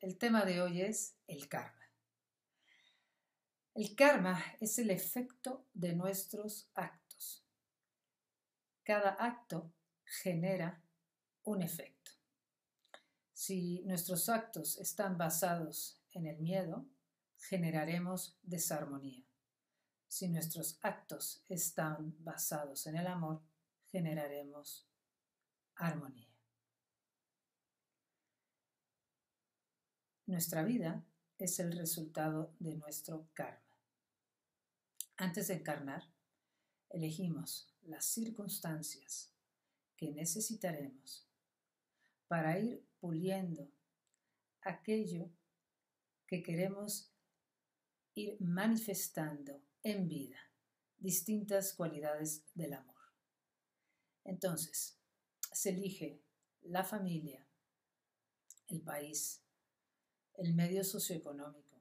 el tema de hoy es el karma. El karma es el efecto de nuestros actos. Cada acto genera un efecto. Si nuestros actos están basados en el miedo, generaremos desarmonía. Si nuestros actos están basados en el amor, generaremos armonía. Nuestra vida es el resultado de nuestro karma. Antes de encarnar, elegimos las circunstancias que necesitaremos para ir puliendo aquello que queremos ir manifestando en vida, distintas cualidades del amor. Entonces, se elige la familia, el país, el medio socioeconómico,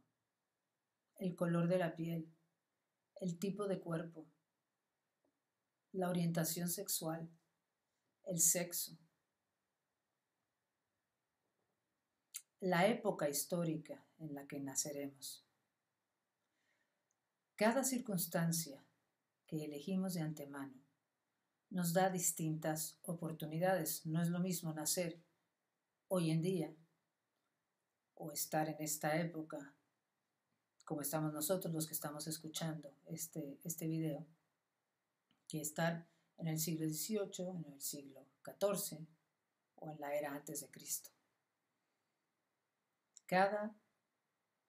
el color de la piel, el tipo de cuerpo, la orientación sexual, el sexo, la época histórica en la que naceremos. Cada circunstancia que elegimos de antemano nos da distintas oportunidades. No es lo mismo nacer hoy en día o estar en esta época, como estamos nosotros los que estamos escuchando este, este video, que estar en el siglo XVIII, en el siglo XIV o en la era antes de Cristo. Cada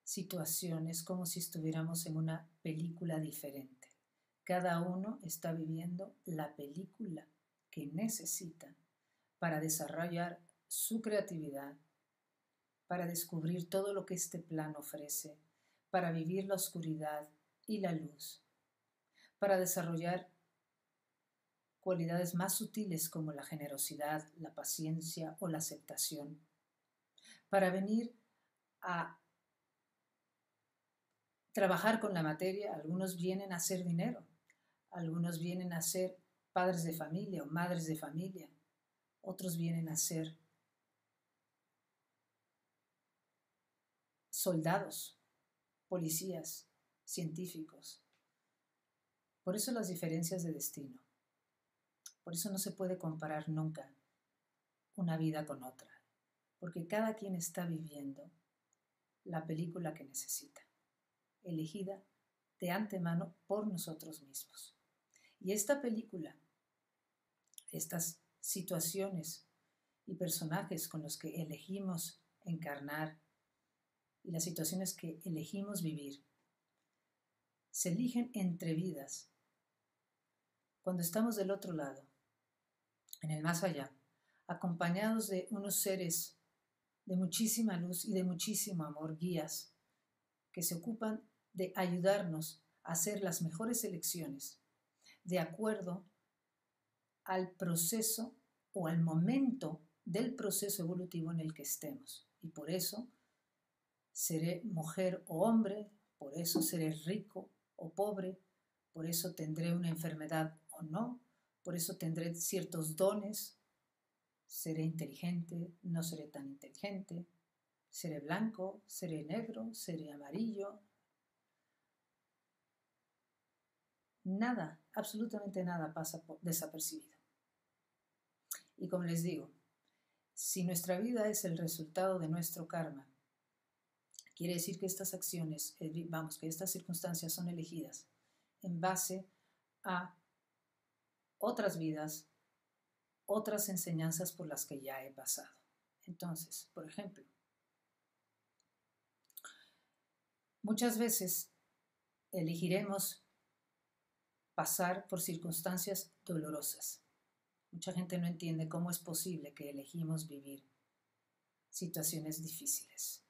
situación es como si estuviéramos en una película diferente. Cada uno está viviendo la película que necesita para desarrollar su creatividad, para descubrir todo lo que este plan ofrece, para vivir la oscuridad y la luz, para desarrollar cualidades más sutiles como la generosidad, la paciencia o la aceptación, para venir a trabajar con la materia, algunos vienen a hacer dinero, algunos vienen a ser padres de familia o madres de familia, otros vienen a ser soldados, policías, científicos. Por eso las diferencias de destino. Por eso no se puede comparar nunca una vida con otra, porque cada quien está viviendo la película que necesita, elegida de antemano por nosotros mismos. Y esta película, estas situaciones y personajes con los que elegimos encarnar y las situaciones que elegimos vivir se eligen entre vidas. Cuando estamos del otro lado, en el más allá, acompañados de unos seres de muchísima luz y de muchísimo amor, guías, que se ocupan de ayudarnos a hacer las mejores elecciones de acuerdo al proceso o al momento del proceso evolutivo en el que estemos. Y por eso seré mujer o hombre, por eso seré rico o pobre, por eso tendré una enfermedad o no, por eso tendré ciertos dones, seré inteligente, no seré tan inteligente, seré blanco, seré negro, seré amarillo. Nada, absolutamente nada pasa desapercibido. Y como les digo, si nuestra vida es el resultado de nuestro karma, Quiere decir que estas acciones, eh, vamos, que estas circunstancias son elegidas en base a otras vidas, otras enseñanzas por las que ya he pasado. Entonces, por ejemplo, muchas veces elegiremos pasar por circunstancias dolorosas. Mucha gente no entiende cómo es posible que elegimos vivir situaciones difíciles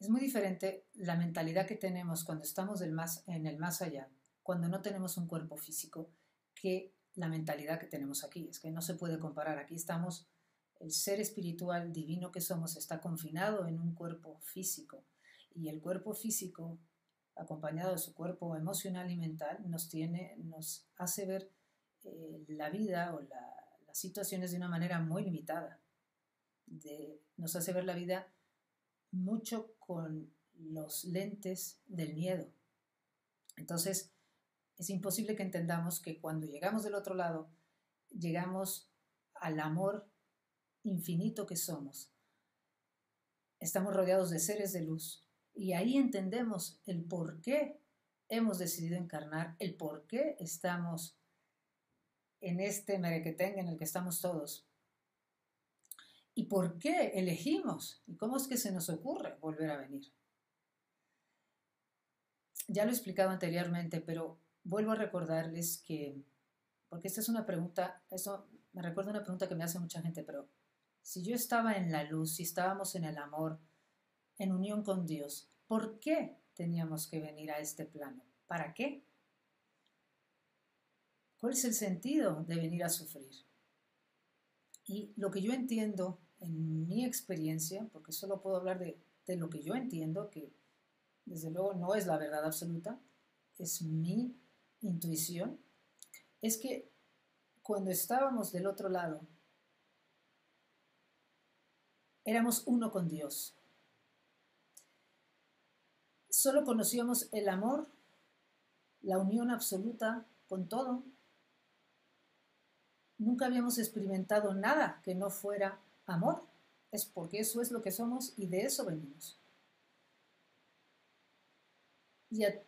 Es muy diferente la mentalidad que tenemos cuando estamos en el más allá, cuando no tenemos un cuerpo físico, que la mentalidad que tenemos aquí. Es que no se puede comparar. Aquí estamos, el ser espiritual divino que somos está confinado en un cuerpo físico. Y el cuerpo físico, acompañado de su cuerpo emocional y mental, nos, tiene, nos hace ver eh, la vida o las situaciones de una manera muy limitada. nos hace ver la vida mucho con los lentes del miedo. Entonces, es imposible que entendamos que cuando llegamos del otro lado, llegamos al amor infinito que somos. Estamos rodeados de seres de luz y ahí entendemos el por qué hemos decidido encarnar, el por qué estamos en este merequetén en el que estamos todos. ¿Y por qué elegimos? ¿Y cómo es que se nos ocurre volver a venir? Ya lo he explicado anteriormente, pero vuelvo a recordarles que, porque esta es una pregunta, eso me recuerda una pregunta que me hace mucha gente, pero si yo estaba en la luz, si estábamos en el amor, en unión con Dios, ¿por qué teníamos que venir a este plano? ¿Para qué? ¿Cuál es el sentido de venir a sufrir? Y lo que yo entiendo en mi experiencia, porque solo puedo hablar de, lo que yo entiendo, que desde luego no es la verdad absoluta, es mi intuición, es que cuando estábamos del otro lado, éramos uno con Dios. Solo conocíamos el amor, la unión absoluta con todo, nunca habíamos experimentado nada que no fuera amor. Es porque eso es lo que somos y de eso venimos. Y a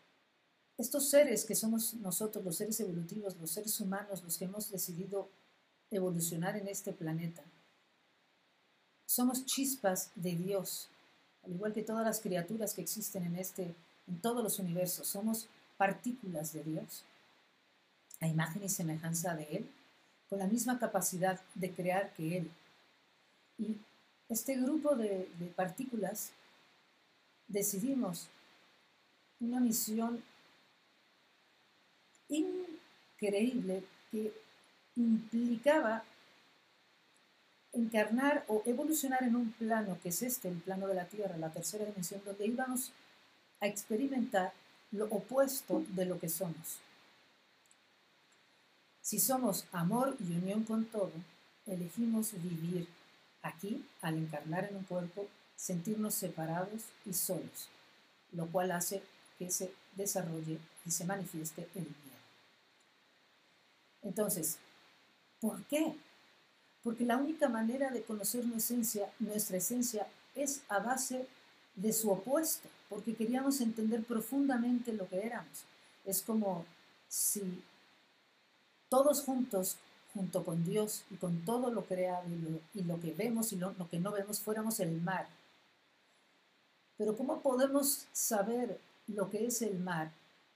estos seres que somos nosotros, los seres evolutivos, los seres humanos, los que hemos decidido evolucionar en este planeta, somos chispas de Dios, al igual que todas las criaturas que existen en este, en todos los universos, somos partículas de Dios, a imagen y semejanza de Él con la misma capacidad de crear que Él. Y este grupo de, partículas decidimos una misión increíble que implicaba encarnar o evolucionar en un plano que es este, el plano de la Tierra, la tercera dimensión, donde íbamos a experimentar lo opuesto de lo que somos. Si somos amor y unión con todo, elegimos vivir aquí al encarnar en un cuerpo, sentirnos separados y solos, lo cual hace que se desarrolle y se manifieste el miedo. Entonces, ¿por qué? Porque la única manera de conocer esencia, nuestra esencia es a base de su opuesto, porque queríamos entender profundamente lo que éramos. Es como si todos juntos, junto con Dios y con todo lo creado y lo, que vemos y lo, lo que no vemos, fuéramos el mar. Pero ¿cómo podemos saber lo que es el mar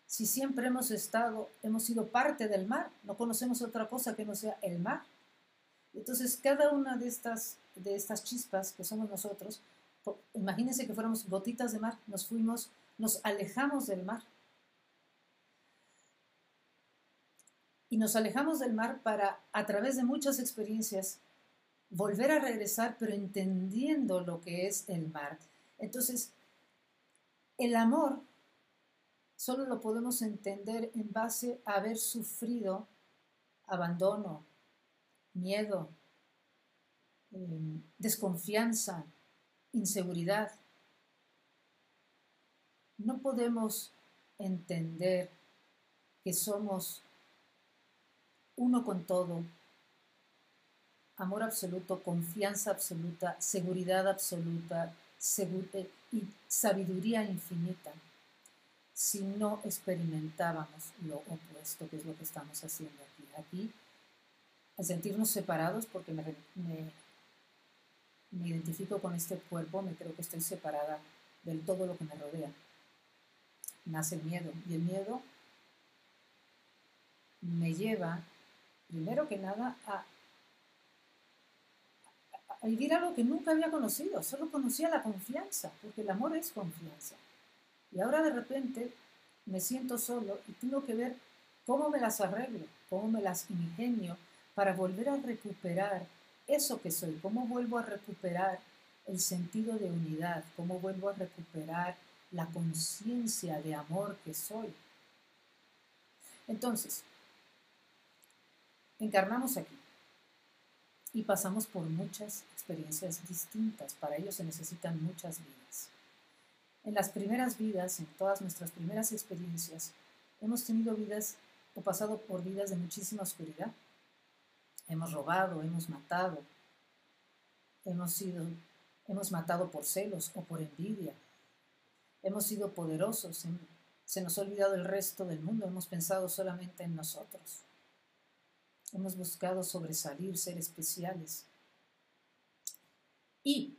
si siempre hemos estado, hemos sido parte del mar? No conocemos otra cosa que no sea el mar. Entonces, cada una de estas, de estas chispas que somos nosotros, imagínense que fuéramos gotitas de mar, nos fuimos, nos alejamos del mar. Y nos alejamos del mar para, a través de muchas experiencias, volver a regresar, pero entendiendo lo que es el mar. Entonces, el amor solo lo podemos entender en base a haber sufrido abandono, miedo, em, desconfianza, inseguridad. No podemos entender que somos uno con todo, amor absoluto, confianza absoluta, seguridad absoluta eh, y sabiduría infinita si no experimentábamos lo opuesto, que es lo que estamos haciendo aquí. Aquí, al sentirnos separados, porque me, me identifico con este cuerpo, me creo que estoy separada del todo lo que me rodea. Nace el miedo y el miedo me lleva primero que nada, a, vivir algo que nunca había conocido, solo conocía la confianza, porque el amor es confianza. Y ahora de repente me siento solo y tengo que ver cómo me las arreglo, cómo me las ingenio para volver a recuperar eso que soy, cómo vuelvo a recuperar el sentido de unidad, cómo vuelvo a recuperar la conciencia de amor que soy. Entonces, encarnamos aquí y pasamos por muchas experiencias distintas. Para ello se necesitan muchas vidas. En las primeras vidas, en todas nuestras primeras experiencias, hemos tenido vidas o pasado por vidas de muchísima oscuridad. Hemos robado, hemos matado, hemos sido, hemos matado por celos o por envidia. Hemos sido poderosos, se nos ha olvidado el resto del mundo, hemos pensado solamente en nosotros. Hemos buscado sobresalir, ser especiales. Y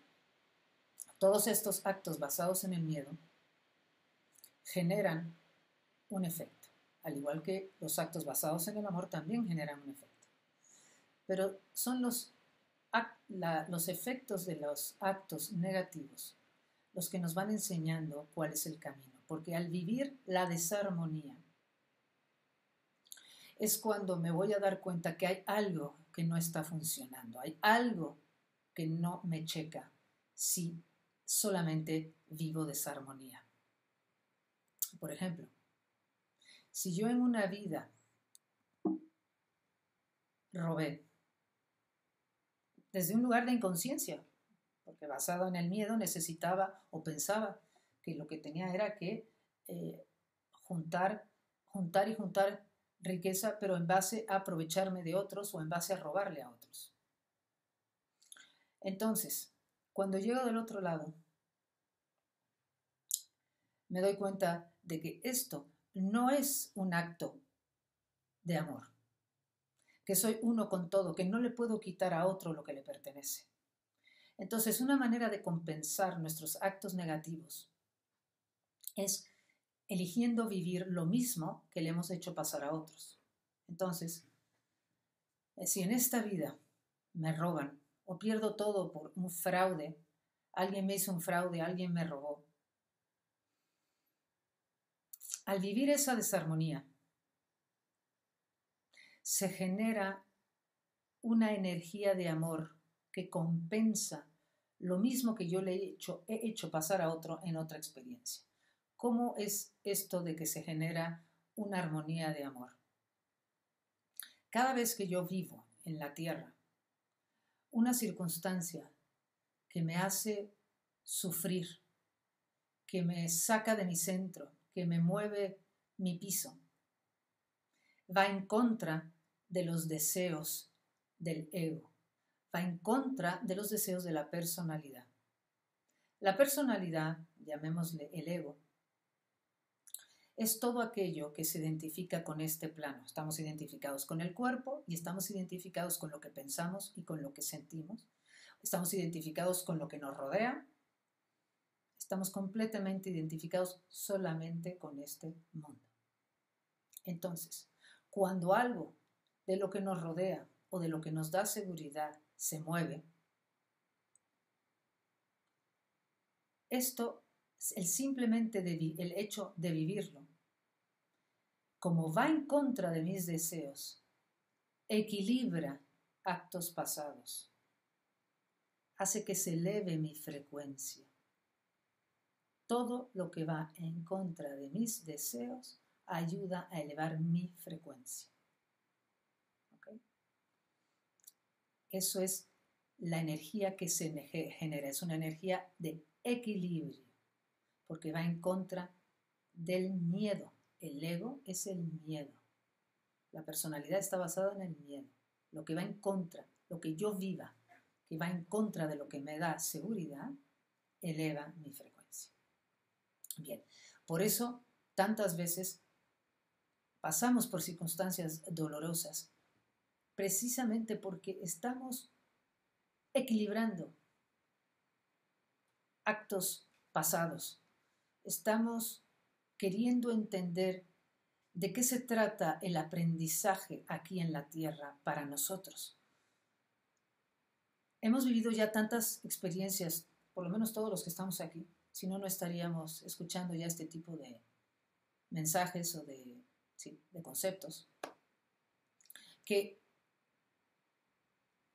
todos estos actos basados en el miedo generan un efecto, al igual que los actos basados en el amor también generan un efecto. Pero son los, los efectos de los actos negativos los que nos van enseñando cuál es el camino, porque al vivir la desarmonía, es cuando me voy a dar cuenta que hay algo que no está funcionando, hay algo que no me checa si solamente vivo desarmonía. Por ejemplo, si yo en una vida robé desde un lugar de inconsciencia, porque basado en el miedo necesitaba o pensaba que lo que tenía era que eh, juntar, juntar y juntar riqueza, pero en base a aprovecharme de otros o en base a robarle a otros. Entonces, cuando llego del otro lado, me doy cuenta de que esto no es un acto de amor, que soy uno con todo, que no le puedo quitar a otro lo que le pertenece. Entonces, una manera de compensar nuestros actos negativos es eligiendo vivir lo mismo que le hemos hecho pasar a otros. Entonces, si en esta vida me roban o pierdo todo por un fraude, alguien me hizo un fraude, alguien me robó. Al vivir esa desarmonía, se genera una energía de amor que compensa lo mismo que yo le he hecho, he hecho pasar a otro en otra experiencia. ¿Cómo es esto de que se genera una armonía de amor? Cada vez que yo vivo en la tierra una circunstancia que me hace sufrir, que me saca de mi centro, que me mueve mi piso, va en contra de los deseos del ego, va en contra de los deseos de la personalidad. La personalidad, llamémosle el ego, es todo aquello que se identifica con este plano. Estamos identificados con el cuerpo y estamos identificados con lo que pensamos y con lo que sentimos. Estamos identificados con lo que nos rodea. Estamos completamente identificados solamente con este mundo. Entonces, cuando algo de lo que nos rodea o de lo que nos da seguridad se mueve, esto el simplemente el hecho de vivirlo, como va en contra de mis deseos, equilibra actos pasados, hace que se eleve mi frecuencia. Todo lo que va en contra de mis deseos ayuda a elevar mi frecuencia. Eso es la energía que se genera, es una energía de equilibrio porque va en contra del miedo. El ego es el miedo. La personalidad está basada en el miedo. Lo que va en contra, lo que yo viva, que va en contra de lo que me da seguridad, eleva mi frecuencia. Bien, por eso tantas veces pasamos por circunstancias dolorosas, precisamente porque estamos equilibrando actos pasados estamos queriendo entender de qué se trata el aprendizaje aquí en la Tierra para nosotros. hemos vivido ya tantas experiencias, por lo menos todos los que estamos aquí, si no, no estaríamos escuchando ya este tipo de mensajes o de, de conceptos, que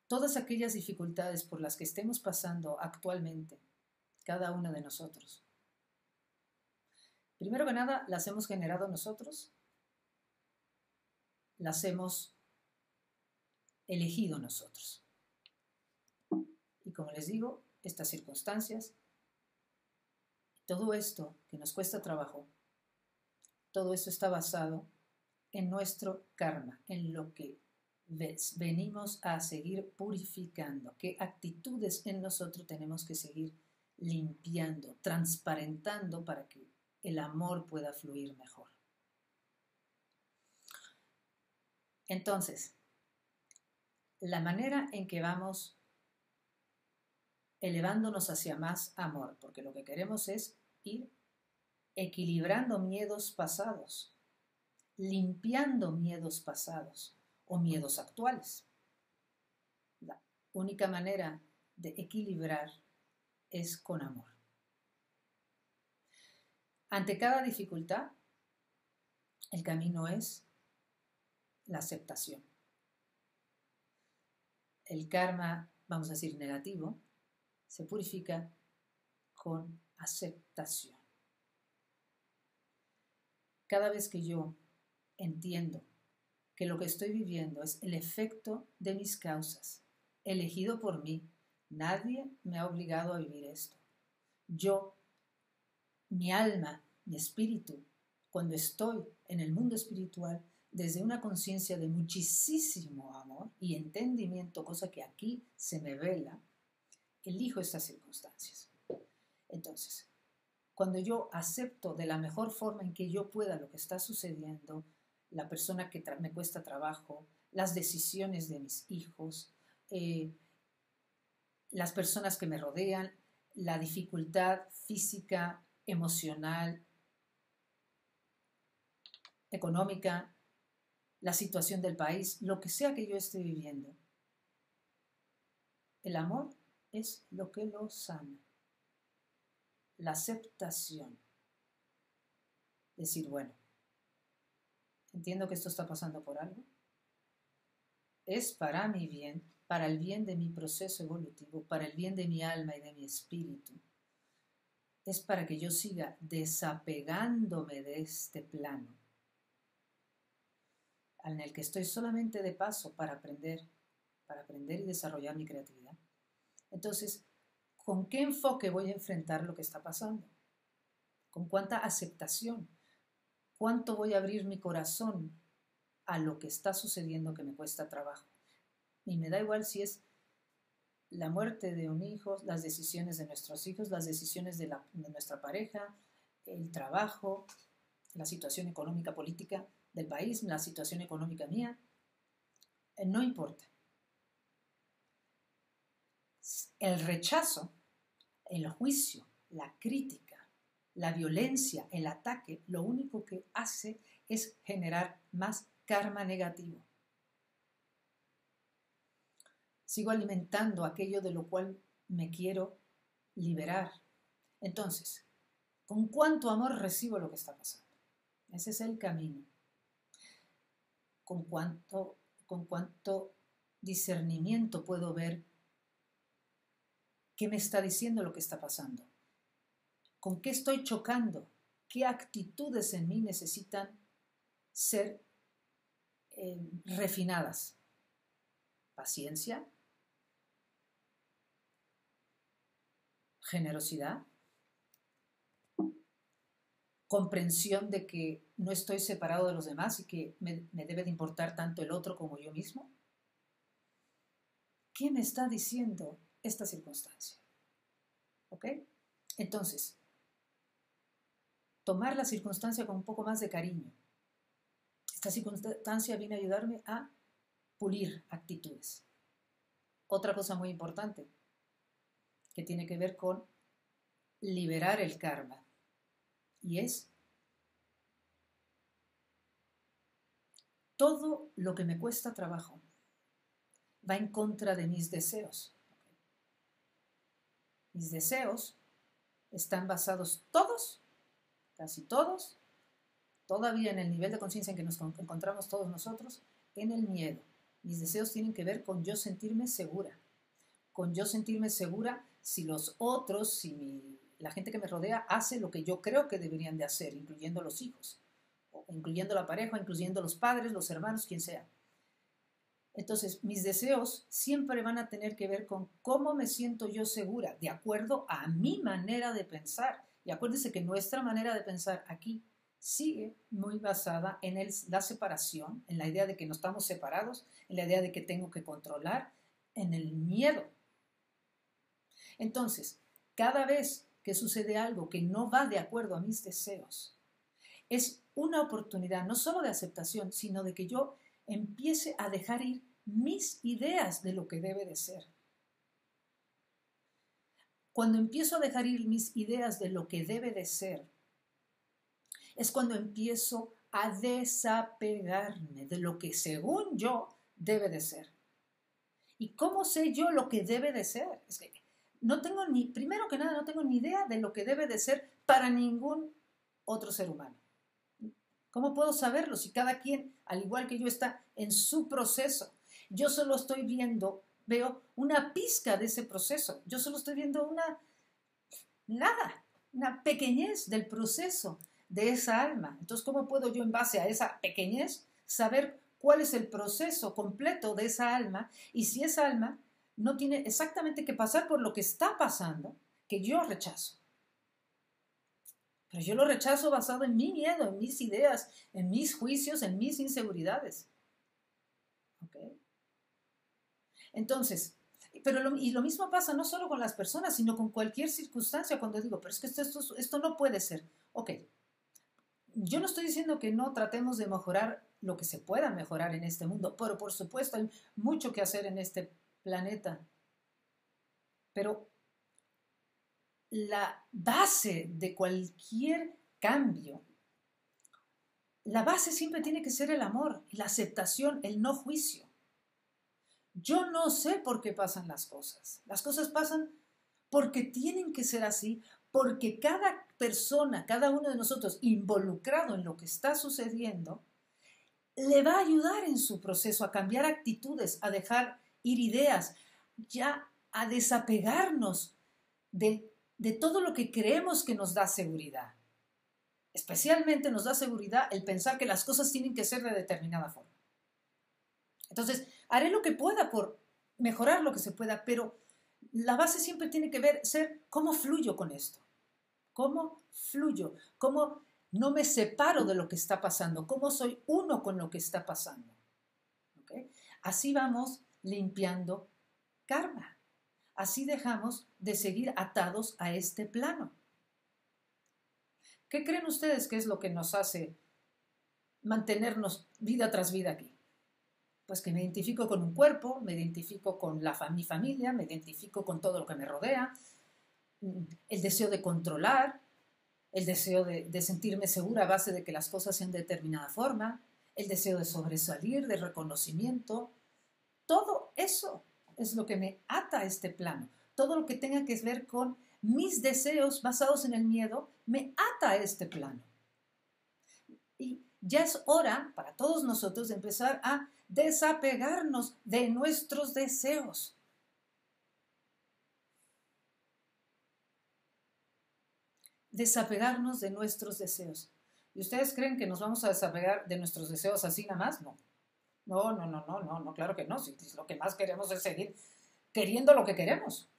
todas aquellas dificultades por las que estemos pasando actualmente, cada uno de nosotros, primero que nada, las hemos generado nosotros, las hemos elegido nosotros. Y como les digo, estas circunstancias, todo esto que nos cuesta trabajo, todo esto está basado en nuestro karma, en lo que venimos a seguir purificando, qué actitudes en nosotros tenemos que seguir limpiando, transparentando para que el amor pueda fluir mejor. Entonces, la manera en que vamos elevándonos hacia más amor, porque lo que queremos es ir equilibrando miedos pasados, limpiando miedos pasados o miedos actuales. La única manera de equilibrar es con amor. Ante cada dificultad, el camino es la aceptación el karma, vamos a decir, negativo, se purifica con aceptación. Cada vez que yo entiendo que lo que estoy viviendo es el efecto de mis causas, elegido por mí, nadie me ha obligado a vivir esto. Yo, mi alma, mi espíritu, cuando estoy en el mundo espiritual, desde una conciencia de muchísimo amor y entendimiento, cosa que aquí se me vela, elijo estas circunstancias. Entonces, cuando yo acepto de la mejor forma en que yo pueda lo que está sucediendo, la persona que me cuesta trabajo, las decisiones de mis hijos, eh, las personas que me rodean, la dificultad física, emocional, económica, la situación del país, lo que sea que yo esté viviendo. El amor es lo que lo sana. La aceptación. Decir, bueno, entiendo que esto está pasando por algo. Es para mi bien, para el bien de mi proceso evolutivo, para el bien de mi alma y de mi espíritu. Es para que yo siga desapegándome de este plano en el que estoy solamente de paso para aprender, para aprender y desarrollar mi creatividad. Entonces, ¿con qué enfoque voy a enfrentar lo que está pasando? ¿Con cuánta aceptación? ¿Cuánto voy a abrir mi corazón a lo que está sucediendo que me cuesta trabajo? Y me da igual si es la muerte de un hijo, las decisiones de nuestros hijos, las decisiones de, de nuestra pareja, el trabajo, la situación económica, política, del país, la situación económica mía, eh, no importa. El rechazo, el juicio, la crítica, la violencia, el ataque, lo único que hace es generar más karma negativo. Sigo alimentando aquello de lo cual me quiero liberar. Entonces, ¿con cuánto amor recibo lo que está pasando? Ese es el camino con cuánto, con cuánto discernimiento puedo ver qué me está diciendo lo que está pasando, con qué estoy chocando, qué actitudes en mí necesitan ser eh, refinadas. Paciencia, generosidad, comprensión de que no estoy separado de los demás y que me, debe de importar tanto el otro como yo mismo? ¿Qué me está diciendo esta circunstancia? ¿Ok? Entonces, tomar la circunstancia con un poco más de cariño. Esta circunstancia viene a ayudarme a pulir actitudes. Otra cosa muy importante que tiene que ver con liberar el karma y es todo lo que me cuesta trabajo va en contra de mis deseos. Mis deseos están basados todos, casi todos, todavía en el nivel de conciencia en que nos encontramos todos nosotros, en el miedo. Mis deseos tienen que ver con yo sentirme segura, con yo sentirme segura si los otros, si la gente que me rodea hace lo que yo creo que deberían de hacer, incluyendo los hijos, incluyendo la pareja, incluyendo los padres, los hermanos, quien sea. Entonces, mis deseos siempre van a tener que ver con cómo me siento yo segura, de acuerdo a mi manera de pensar. Y acuérdense que nuestra manera de pensar aquí sigue muy basada en la separación, en la idea de que no estamos separados, en la idea de que tengo que controlar, en el miedo. Entonces, cada vez que sucede algo que no va de acuerdo a mis deseos, es una oportunidad no solo de aceptación, sino de que yo empiece a dejar ir mis ideas de lo que debe de ser. Cuando empiezo a dejar ir mis ideas de lo que debe de ser, es cuando empiezo a desapegarme de lo que según yo debe de ser. ¿Y cómo sé yo lo que debe de ser? Es que no tengo ni, primero que nada, no tengo ni idea de lo que debe de ser para ningún otro ser humano. ¿Cómo puedo saberlo si cada quien, al igual que yo, está en su proceso? Yo solo estoy viendo, veo una pizca de ese proceso. Yo solo estoy viendo una, nada, una pequeñez del proceso de esa alma. Entonces, ¿cómo puedo yo en base a esa pequeñez saber cuál es el proceso completo de esa alma y si esa alma no tiene exactamente que pasar por lo que está pasando, que yo rechazo? Pero yo lo rechazo basado en mi miedo, en mis ideas, en mis juicios, en mis inseguridades. Entonces, pero y lo mismo pasa no solo con las personas, sino con cualquier circunstancia cuando digo, pero es que esto, esto, esto no puede ser. Ok, yo no estoy diciendo que no tratemos de mejorar lo que se pueda mejorar en este mundo, pero por supuesto hay mucho que hacer en este planeta. Pero la base de cualquier cambio, la base siempre tiene que ser el amor, la aceptación, el no juicio. Yo no sé por qué pasan las cosas. Las cosas pasan porque tienen que ser así, porque cada persona, cada uno de nosotros involucrado en lo que está sucediendo, le va a ayudar en su proceso a cambiar actitudes, a dejar ir ideas, ya a desapegarnos de, de todo lo que creemos que nos da seguridad. Especialmente nos da seguridad el pensar que las cosas tienen que ser de determinada forma. Entonces, haré lo que pueda por mejorar lo que se pueda, pero la base siempre tiene que ver ser cómo fluyo con esto, cómo fluyo, cómo no me separo de lo que está pasando, cómo soy uno con lo que está pasando. Así vamos limpiando karma. Así dejamos de seguir atados a este plano. ¿Qué creen ustedes que es lo que nos hace mantenernos vida tras vida aquí? pues que me identifico con un cuerpo, me identifico con la, mi familia, me identifico con todo lo que me rodea, el deseo de controlar, el deseo de, de sentirme segura a base de que las cosas sean de determinada forma, el deseo de sobresalir, de reconocimiento, todo eso es lo que me ata a este plano. Todo lo que tenga que ver con mis deseos basados en el miedo me ata a este plano. Y ya es hora para todos nosotros de empezar a desapegarnos de nuestros deseos. Desapegarnos de nuestros deseos. ¿Y ustedes creen que nos vamos a desapegar de nuestros deseos así nada más? No. No, no, no, no, no, no, claro que no. Si, lo que más queremos es seguir queriendo lo que queremos.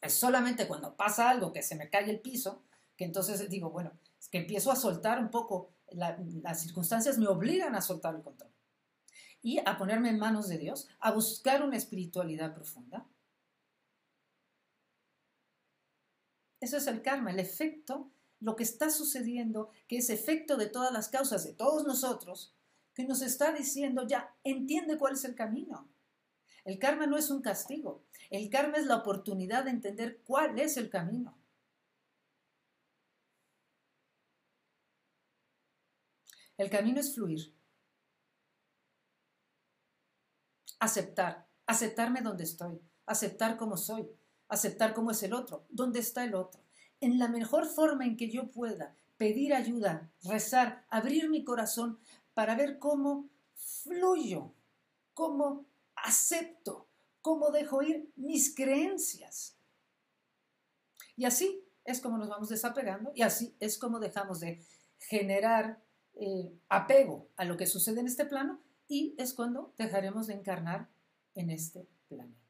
Es solamente cuando pasa algo que se me cae el piso, que entonces digo, bueno, es que empiezo a soltar un poco, las circunstancias me obligan a soltar el control y a ponerme en manos de Dios, a buscar una espiritualidad profunda. Eso es el karma, el efecto, lo que está sucediendo, que es efecto de todas las causas de todos nosotros, que nos está diciendo ya, entiende cuál es el camino. El karma no es un castigo, el karma es la oportunidad de entender cuál es el camino. El camino es fluir. aceptar, aceptarme donde estoy, aceptar como soy, aceptar cómo es el otro. ¿Dónde está el otro? En la mejor forma en que yo pueda pedir ayuda, rezar, abrir mi corazón para ver cómo fluyo, cómo acepto, cómo dejo ir mis creencias. Y así es como nos vamos desapegando y así es como dejamos de generar eh, apego a lo que sucede en este plano y es cuando dejaremos de encarnar en este planeta.